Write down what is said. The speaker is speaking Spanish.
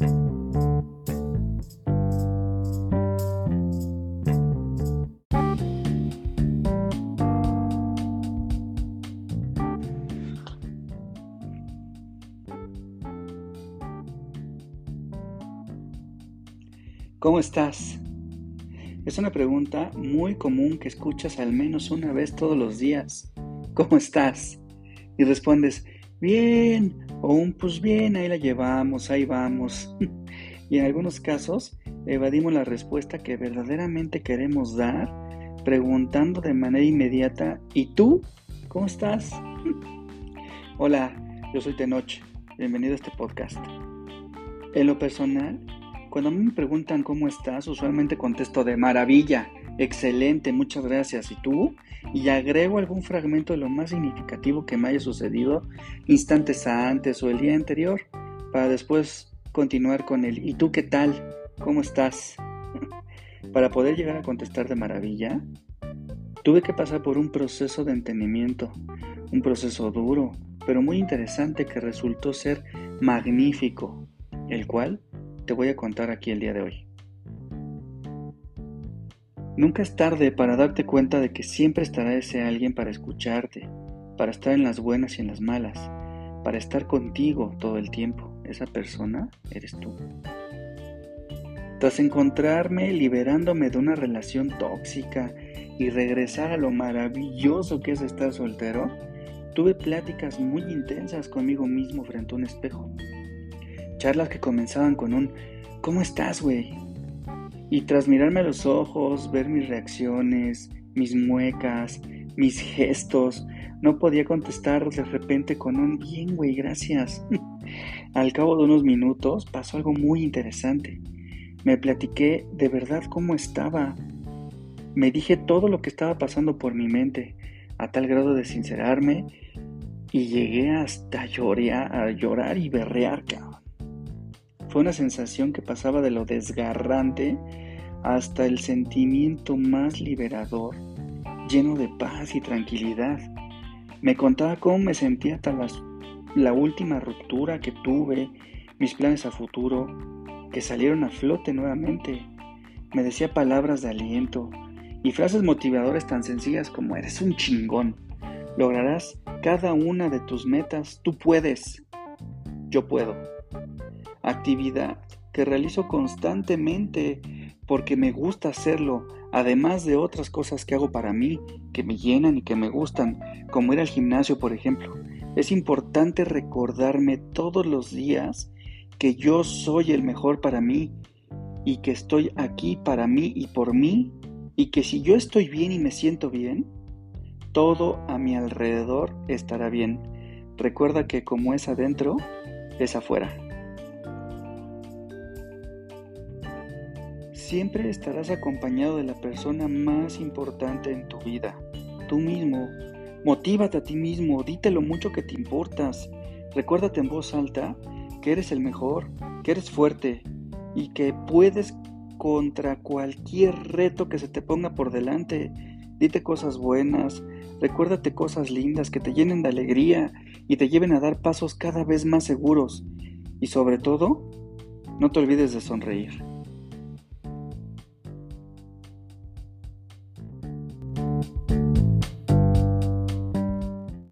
¿Cómo estás? Es una pregunta muy común que escuchas al menos una vez todos los días. ¿Cómo estás? Y respondes, bien, o un pues bien, ahí la llevamos, ahí vamos. y en algunos casos evadimos la respuesta que verdaderamente queremos dar, preguntando de manera inmediata, ¿y tú? ¿Cómo estás? Hola, yo soy Tenoch, bienvenido a este podcast. En lo personal, cuando a mí me preguntan cómo estás, usualmente contesto de maravilla, excelente, muchas gracias. ¿Y tú? Y agrego algún fragmento de lo más significativo que me haya sucedido instantes antes o el día anterior, para después continuar con el ¿y tú qué tal? ¿Cómo estás? para poder llegar a contestar de maravilla, tuve que pasar por un proceso de entendimiento, un proceso duro, pero muy interesante que resultó ser magnífico, el cual te voy a contar aquí el día de hoy. Nunca es tarde para darte cuenta de que siempre estará ese alguien para escucharte, para estar en las buenas y en las malas, para estar contigo todo el tiempo. Esa persona eres tú. Tras encontrarme liberándome de una relación tóxica y regresar a lo maravilloso que es estar soltero, tuve pláticas muy intensas conmigo mismo frente a un espejo. Charlas que comenzaban con un ¿Cómo estás, güey? Y tras mirarme a los ojos, ver mis reacciones, mis muecas, mis gestos, no podía contestar de repente con un bien, güey, gracias. Al cabo de unos minutos pasó algo muy interesante. Me platiqué de verdad cómo estaba. Me dije todo lo que estaba pasando por mi mente, a tal grado de sincerarme, y llegué hasta llorar, a llorar y berrear. Fue una sensación que pasaba de lo desgarrante hasta el sentimiento más liberador, lleno de paz y tranquilidad. Me contaba cómo me sentía hasta la última ruptura que tuve, mis planes a futuro, que salieron a flote nuevamente. Me decía palabras de aliento y frases motivadoras tan sencillas como eres un chingón. Lograrás cada una de tus metas, tú puedes. Yo puedo actividad que realizo constantemente porque me gusta hacerlo, además de otras cosas que hago para mí, que me llenan y que me gustan, como ir al gimnasio, por ejemplo. Es importante recordarme todos los días que yo soy el mejor para mí y que estoy aquí para mí y por mí y que si yo estoy bien y me siento bien, todo a mi alrededor estará bien. Recuerda que como es adentro, es afuera. Siempre estarás acompañado de la persona más importante en tu vida, tú mismo. Motívate a ti mismo, dite lo mucho que te importas. Recuérdate en voz alta que eres el mejor, que eres fuerte y que puedes contra cualquier reto que se te ponga por delante. Dite cosas buenas, recuérdate cosas lindas que te llenen de alegría y te lleven a dar pasos cada vez más seguros. Y sobre todo, no te olvides de sonreír.